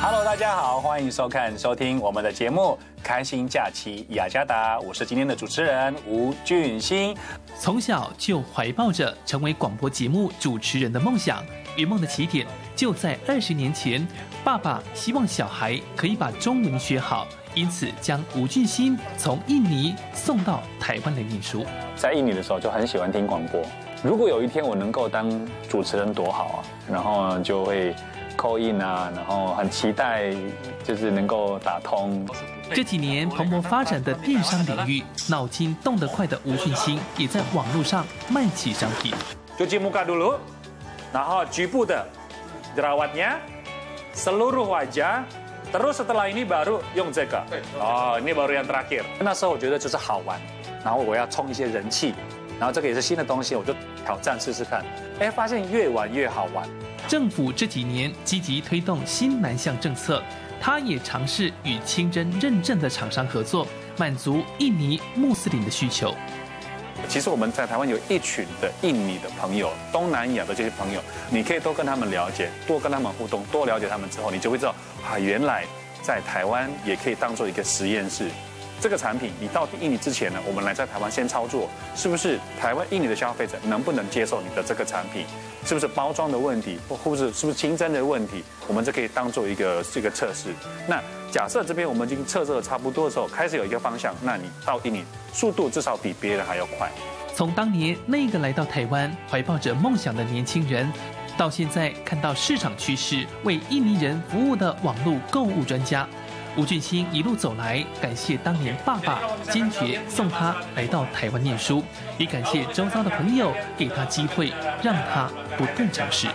Hello，大家好，欢迎收看、收听我们的节目《开心假期雅加达》，我是今天的主持人吴俊兴。从小就怀抱着成为广播节目主持人的梦想，圆梦的起点就在二十年前。爸爸希望小孩可以把中文学好，因此将吴俊兴从印尼送到台湾来念书。在印尼的时候就很喜欢听广播，如果有一天我能够当主持人多好啊！然后就会。call in 啊，然后很期待，就是能够打通。这几年蓬勃发展的电商领域，脑筋动得快的吴俊兴也在网络上卖起商品。局部的 jerawatnya，seluruh wajah，terus setelah ini baru 用这个。哦，ini baru yang terakhir。那时候我觉得就是好玩，然后我要冲一些人气，然后这个也是新的东西，我就挑战试试看。哎，发现越玩越好玩。政府这几年积极推动新南向政策，他也尝试与清真认证的厂商合作，满足印尼穆斯林的需求。其实我们在台湾有一群的印尼的朋友，东南亚的这些朋友，你可以多跟他们了解，多跟他们互动，多了解他们之后，你就会知道啊，原来在台湾也可以当做一个实验室。这个产品你到印尼之前呢，我们来在台湾先操作，是不是台湾印尼的消费者能不能接受你的这个产品？是不是包装的问题，或或者是不是清真的问题？我们就可以当做一个这个测试。那假设这边我们已经测试的差不多的时候，开始有一个方向，那你到印尼速度至少比别人还要快。从当年那个来到台湾怀抱着梦想的年轻人，到现在看到市场趋势，为印尼人服务的网络购物专家。吴俊兴一路走来，感谢当年爸爸坚决送他来到台湾念书，也感谢周遭的朋友给他机会，让他不断尝试。